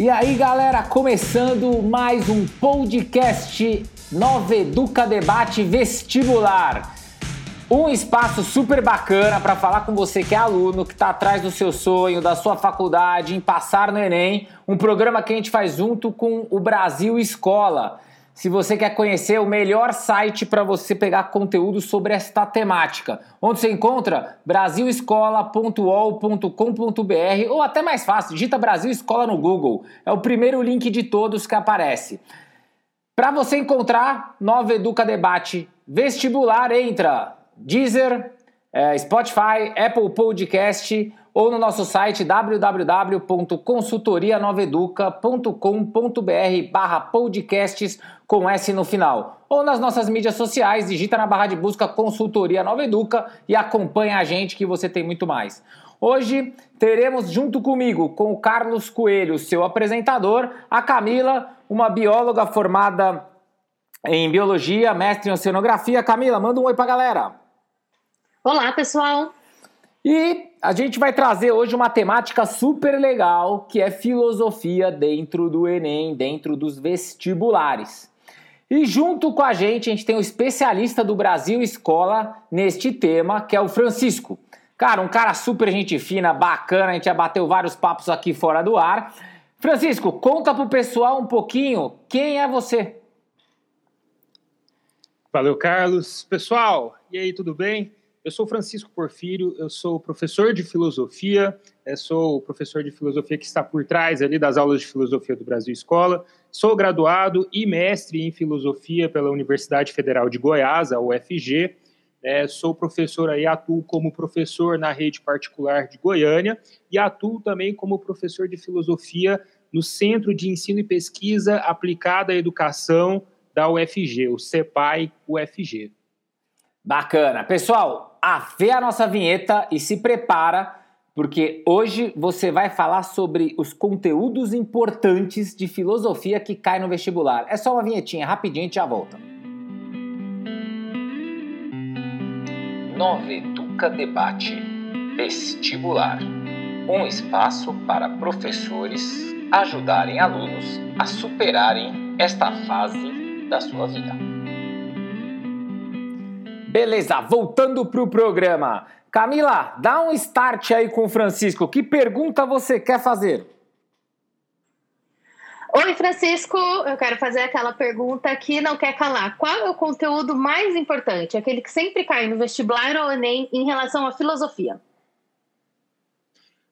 E aí, galera, começando mais um podcast Nova Educa Debate Vestibular. Um espaço super bacana para falar com você que é aluno, que está atrás do seu sonho, da sua faculdade, em passar no Enem. Um programa que a gente faz junto com o Brasil Escola. Se você quer conhecer o melhor site para você pegar conteúdo sobre esta temática, onde você encontra brasilescola.ol.com.br ou até mais fácil, digita Brasil Escola no Google. É o primeiro link de todos que aparece. Para você encontrar Nova Educa Debate Vestibular, entra Deezer, é, Spotify, Apple Podcast ou no nosso site www.consultorianoveduca.com.br barra podcasts com S no final. Ou nas nossas mídias sociais, digita na barra de busca Consultoria Nova Educa e acompanha a gente que você tem muito mais. Hoje teremos junto comigo, com o Carlos Coelho, seu apresentador, a Camila, uma bióloga formada em biologia, mestre em oceanografia. Camila, manda um oi pra galera. Olá, pessoal. E a gente vai trazer hoje uma temática super legal, que é filosofia dentro do Enem, dentro dos vestibulares. E junto com a gente, a gente tem o especialista do Brasil Escola neste tema, que é o Francisco. Cara, um cara super gente fina, bacana, a gente já bateu vários papos aqui fora do ar. Francisco, conta pro pessoal um pouquinho quem é você. Valeu, Carlos. Pessoal, e aí, tudo bem? Eu sou Francisco Porfírio, eu sou professor de filosofia, eh, sou o professor de filosofia que está por trás ali das aulas de filosofia do Brasil Escola. Sou graduado e mestre em filosofia pela Universidade Federal de Goiás, a UFG. É, sou professor aí, atuo como professor na rede particular de Goiânia e atuo também como professor de filosofia no Centro de Ensino e Pesquisa Aplicada à Educação da UFG, o CEPAI UFG. Bacana. Pessoal, afé a nossa vinheta e se prepara, porque hoje você vai falar sobre os conteúdos importantes de filosofia que cai no vestibular. É só uma vinhetinha, rapidinho e já volta. Nova Educa Debate Vestibular um espaço para professores ajudarem alunos a superarem esta fase da sua vida. Beleza, voltando pro programa. Camila, dá um start aí com o Francisco. Que pergunta você quer fazer? Oi, Francisco. Eu quero fazer aquela pergunta que não quer calar. Qual é o conteúdo mais importante, aquele que sempre cai no vestibular ou Enem em relação à filosofia?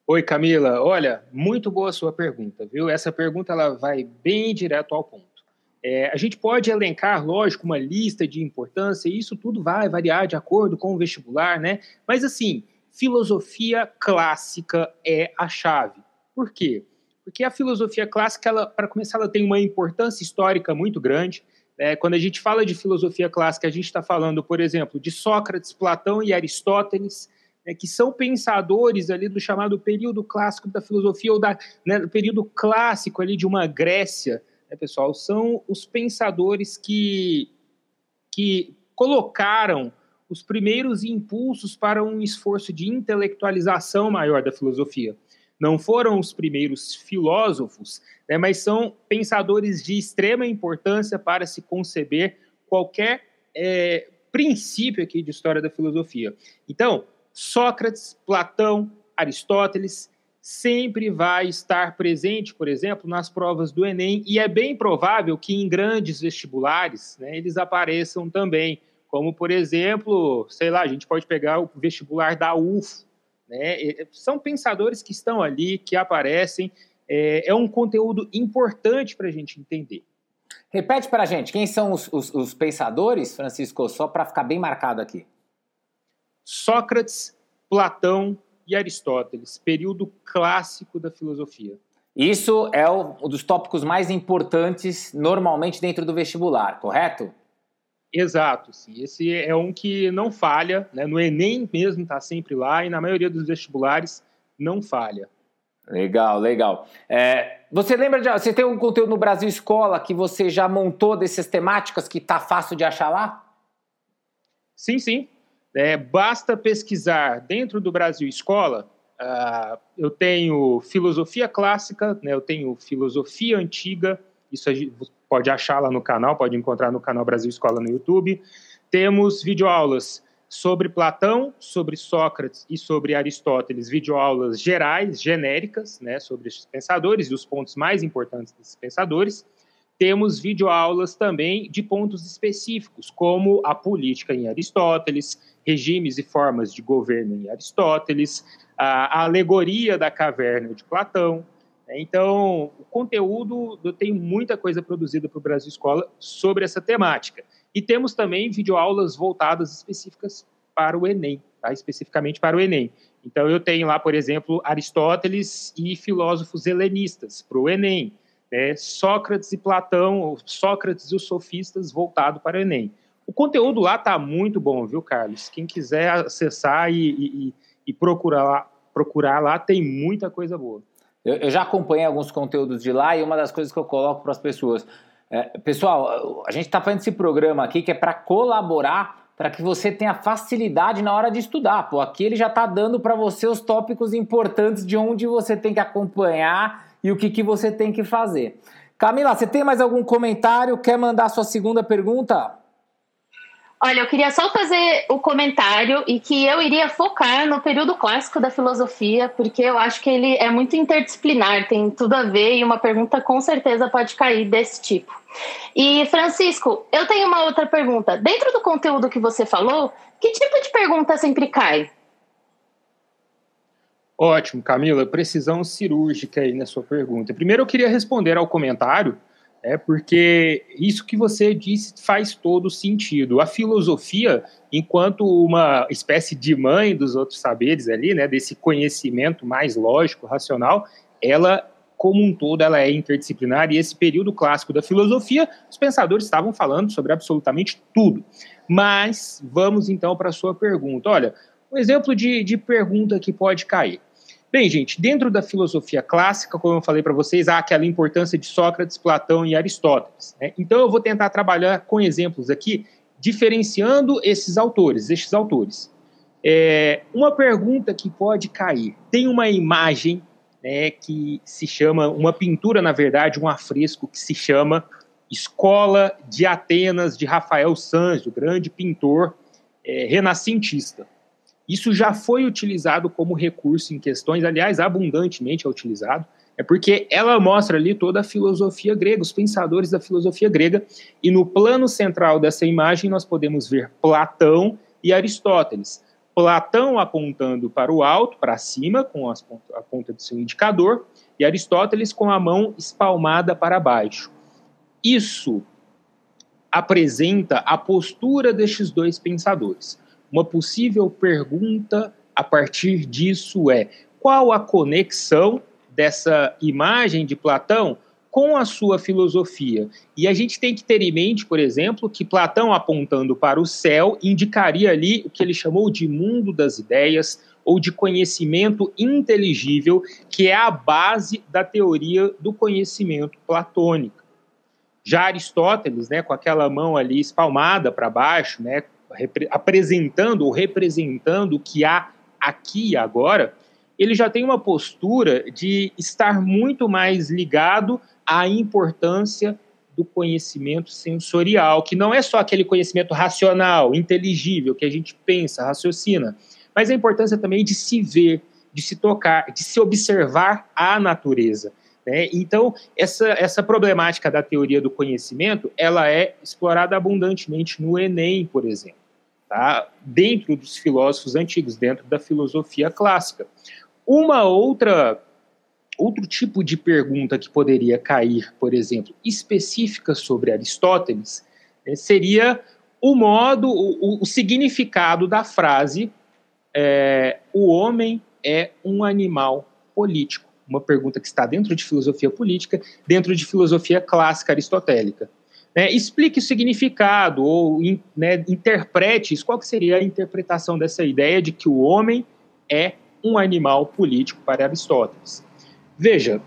Oi, Camila. Olha, muito boa a sua pergunta, viu? Essa pergunta ela vai bem direto ao ponto. É, a gente pode elencar, lógico, uma lista de importância, e isso tudo vai variar de acordo com o vestibular, né? Mas, assim, filosofia clássica é a chave. Por quê? Porque a filosofia clássica, para começar, ela tem uma importância histórica muito grande. Né? Quando a gente fala de filosofia clássica, a gente está falando, por exemplo, de Sócrates, Platão e Aristóteles, né, que são pensadores ali do chamado período clássico da filosofia, ou da, né, do período clássico ali de uma Grécia, né, pessoal, são os pensadores que, que colocaram os primeiros impulsos para um esforço de intelectualização maior da filosofia. Não foram os primeiros filósofos, né, mas são pensadores de extrema importância para se conceber qualquer é, princípio aqui de história da filosofia. Então, Sócrates, Platão, Aristóteles, sempre vai estar presente, por exemplo, nas provas do Enem, e é bem provável que em grandes vestibulares né, eles apareçam também, como, por exemplo, sei lá, a gente pode pegar o vestibular da UF, né, são pensadores que estão ali, que aparecem, é, é um conteúdo importante para a gente entender. Repete para a gente, quem são os, os, os pensadores, Francisco, só para ficar bem marcado aqui. Sócrates, Platão, e Aristóteles, período clássico da filosofia. Isso é um dos tópicos mais importantes normalmente dentro do vestibular, correto? Exato, sim. Esse é um que não falha, né? no Enem mesmo está sempre lá e na maioria dos vestibulares não falha. Legal, legal. É, você lembra de. Você tem um conteúdo no Brasil Escola que você já montou dessas temáticas que tá fácil de achar lá? Sim, sim. É, basta pesquisar dentro do Brasil Escola Uh, eu tenho filosofia clássica, né, eu tenho filosofia antiga, isso pode achar lá no canal, pode encontrar no canal Brasil Escola no YouTube. Temos videoaulas sobre Platão, sobre Sócrates e sobre Aristóteles, videoaulas gerais, genéricas, né, sobre esses pensadores e os pontos mais importantes desses pensadores. Temos videoaulas também de pontos específicos, como a política em Aristóteles, regimes e formas de governo em Aristóteles, a alegoria da caverna de Platão. Então, o conteúdo, eu tenho muita coisa produzida para o Brasil Escola sobre essa temática. E temos também videoaulas voltadas específicas para o Enem, tá? especificamente para o Enem. Então, eu tenho lá, por exemplo, Aristóteles e filósofos helenistas para o Enem. Né? Sócrates e Platão, Sócrates e os sofistas voltado para o Enem. O conteúdo lá está muito bom, viu, Carlos? Quem quiser acessar e, e, e procurar, lá, procurar lá, tem muita coisa boa. Eu, eu, já acompanhei alguns conteúdos de lá e uma das coisas que eu coloco para as pessoas é, pessoal, a gente está fazendo esse programa aqui que é para colaborar para que você tenha facilidade na hora de estudar. Pô, aqui ele já está dando para você os tópicos importantes de onde você tem que acompanhar e o que, que você tem que fazer. Camila, você tem mais algum comentário? Quer mandar sua segunda pergunta? Olha, eu queria só fazer o comentário e que eu iria focar no período clássico da filosofia, porque eu acho que ele é muito interdisciplinar, tem tudo a ver e uma pergunta com certeza pode cair desse tipo. E, Francisco, eu tenho uma outra pergunta. Dentro do conteúdo que você falou, que tipo de pergunta sempre cai? Ótimo, Camila. Precisão cirúrgica aí na sua pergunta. Primeiro, eu queria responder ao comentário é porque isso que você disse faz todo sentido. A filosofia, enquanto uma espécie de mãe dos outros saberes ali, né, desse conhecimento mais lógico, racional, ela como um todo ela é interdisciplinar e esse período clássico da filosofia, os pensadores estavam falando sobre absolutamente tudo. Mas vamos então para a sua pergunta. Olha, um exemplo de, de pergunta que pode cair. Bem, gente, dentro da filosofia clássica, como eu falei para vocês, há aquela importância de Sócrates, Platão e Aristóteles. Né? Então, eu vou tentar trabalhar com exemplos aqui, diferenciando esses autores, estes autores. É, uma pergunta que pode cair: tem uma imagem né, que se chama, uma pintura, na verdade, um afresco que se chama Escola de Atenas de Rafael Sanzio, grande pintor é, renascentista. Isso já foi utilizado como recurso em questões, aliás, abundantemente é utilizado, é porque ela mostra ali toda a filosofia grega, os pensadores da filosofia grega, e no plano central dessa imagem nós podemos ver Platão e Aristóteles. Platão apontando para o alto, para cima, com as, a ponta do seu indicador, e Aristóteles com a mão espalmada para baixo. Isso apresenta a postura destes dois pensadores. Uma possível pergunta a partir disso é: qual a conexão dessa imagem de Platão com a sua filosofia? E a gente tem que ter em mente, por exemplo, que Platão apontando para o céu indicaria ali o que ele chamou de mundo das ideias ou de conhecimento inteligível, que é a base da teoria do conhecimento platônico. Já Aristóteles, né, com aquela mão ali espalmada para baixo, né, apresentando ou representando o que há aqui e agora, ele já tem uma postura de estar muito mais ligado à importância do conhecimento sensorial, que não é só aquele conhecimento racional, inteligível, que a gente pensa, raciocina, mas a importância também de se ver, de se tocar, de se observar a natureza. Né? Então, essa, essa problemática da teoria do conhecimento, ela é explorada abundantemente no Enem, por exemplo, tá? dentro dos filósofos antigos, dentro da filosofia clássica. Uma outra outro tipo de pergunta que poderia cair, por exemplo, específica sobre Aristóteles, né, seria o modo, o, o, significado da frase é, o homem é um animal político uma pergunta que está dentro de filosofia política, dentro de filosofia clássica aristotélica. Né, explique o significado ou né, interprete isso. Qual seria a interpretação dessa ideia de que o homem é um animal político para Aristóteles? Veja,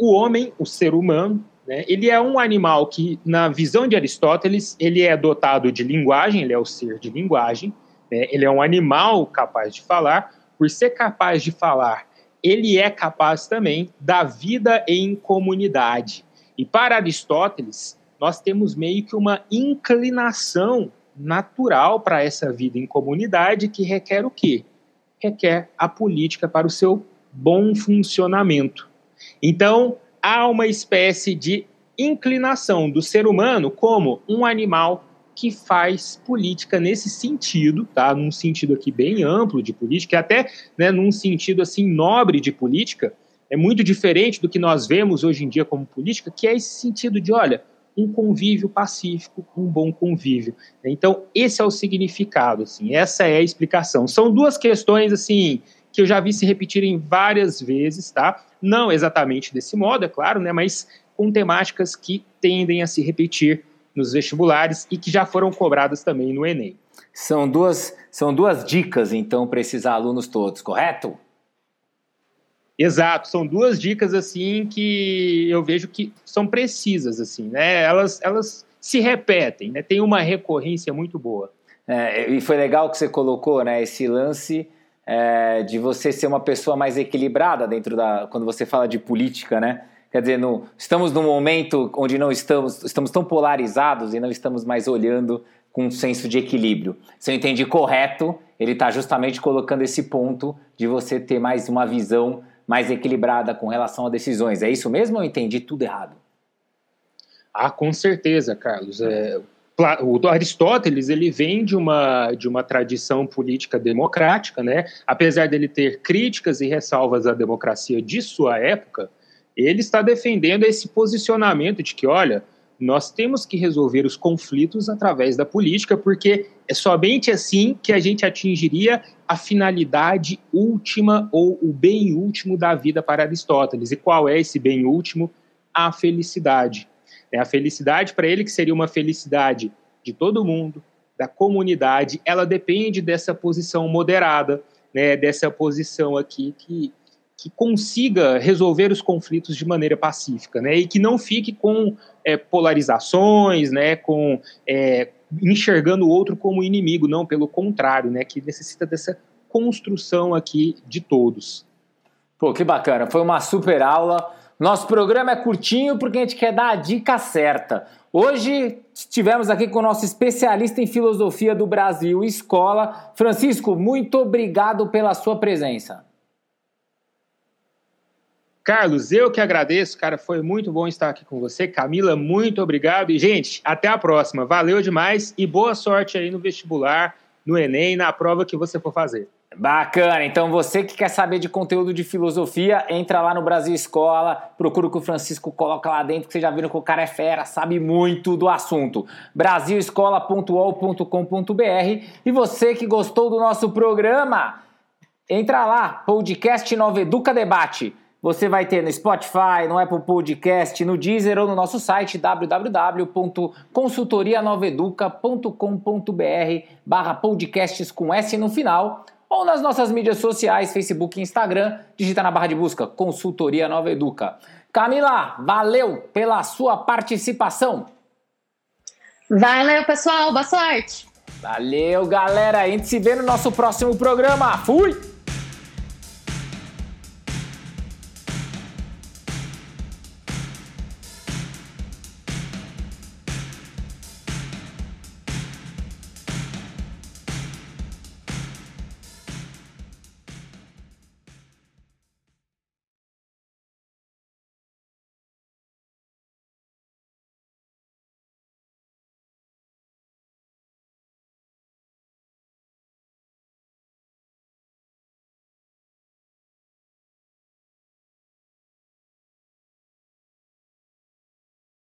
o homem, o ser humano, né, ele é um animal que, na visão de Aristóteles, ele é dotado de linguagem, ele é o ser de linguagem, né, ele é um animal capaz de falar, por ser capaz de falar, ele é capaz também da vida em comunidade. E para Aristóteles, nós temos meio que uma inclinação natural para essa vida em comunidade que requer o quê? Requer a política para o seu bom funcionamento. Então, há uma espécie de inclinação do ser humano como um animal que faz política nesse sentido, tá? Num sentido aqui bem amplo de política, até né, num sentido assim nobre de política, é muito diferente do que nós vemos hoje em dia como política, que é esse sentido de, olha, um convívio pacífico, um bom convívio. Então, esse é o significado, assim, essa é a explicação. São duas questões, assim, que eu já vi se repetirem várias vezes, tá? Não exatamente desse modo, é claro, né? Mas com temáticas que tendem a se repetir nos vestibulares e que já foram cobradas também no Enem. São duas, são duas dicas, então, para esses alunos todos, correto? Exato, são duas dicas assim que eu vejo que são precisas assim, né? Elas, elas se repetem, né? Tem uma recorrência muito boa. É, e foi legal que você colocou, né? Esse lance é, de você ser uma pessoa mais equilibrada dentro da quando você fala de política, né? Quer dizer, no, estamos num momento onde não estamos, estamos tão polarizados e não estamos mais olhando com um senso de equilíbrio. Se eu entendi correto, ele está justamente colocando esse ponto de você ter mais uma visão mais equilibrada com relação a decisões. É isso mesmo ou eu entendi tudo errado? Ah, com certeza, Carlos. É, o Aristóteles ele vem de uma, de uma tradição política democrática, né? apesar dele ter críticas e ressalvas à democracia de sua época, ele está defendendo esse posicionamento de que, olha, nós temos que resolver os conflitos através da política, porque é somente assim que a gente atingiria a finalidade última ou o bem último da vida para Aristóteles. E qual é esse bem último? A felicidade. É a felicidade para ele, que seria uma felicidade de todo mundo, da comunidade, ela depende dessa posição moderada, né, dessa posição aqui que que consiga resolver os conflitos de maneira pacífica, né, e que não fique com é, polarizações, né, com é, enxergando o outro como inimigo, não, pelo contrário, né, que necessita dessa construção aqui de todos. Pô, que bacana, foi uma super aula. Nosso programa é curtinho porque a gente quer dar a dica certa. Hoje estivemos aqui com o nosso especialista em filosofia do Brasil, Escola. Francisco, muito obrigado pela sua presença. Carlos, eu que agradeço, cara, foi muito bom estar aqui com você. Camila, muito obrigado. E, gente, até a próxima. Valeu demais e boa sorte aí no vestibular, no Enem, na prova que você for fazer. Bacana, então você que quer saber de conteúdo de filosofia, entra lá no Brasil Escola, procura o que o Francisco coloca lá dentro, que vocês já viram que o cara é fera, sabe muito do assunto. brasilescola.ol.com.br E você que gostou do nosso programa, entra lá, podcast Nova Educa Debate você vai ter no Spotify, no Apple Podcast, no Deezer ou no nosso site www.consultorianoveduca.com.br barra podcasts com S no final ou nas nossas mídias sociais, Facebook e Instagram, digita na barra de busca Consultoria Nova Educa. Camila, valeu pela sua participação. Valeu, pessoal. Boa sorte. Valeu, galera. A gente se vê no nosso próximo programa. Fui!